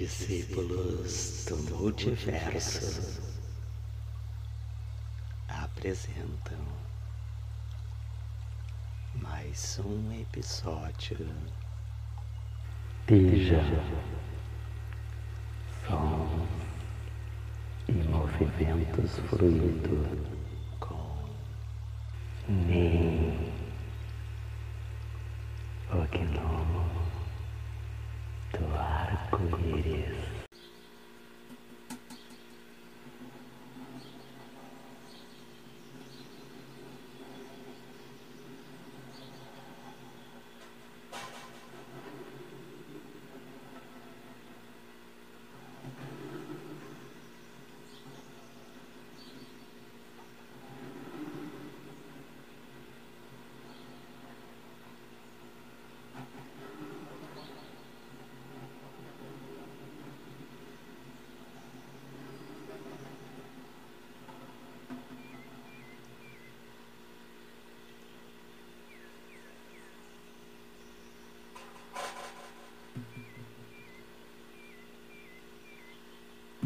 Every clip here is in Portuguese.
Discípulos do Multiverso apresentam mais um episódio Veja som e movimentos fluidos com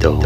等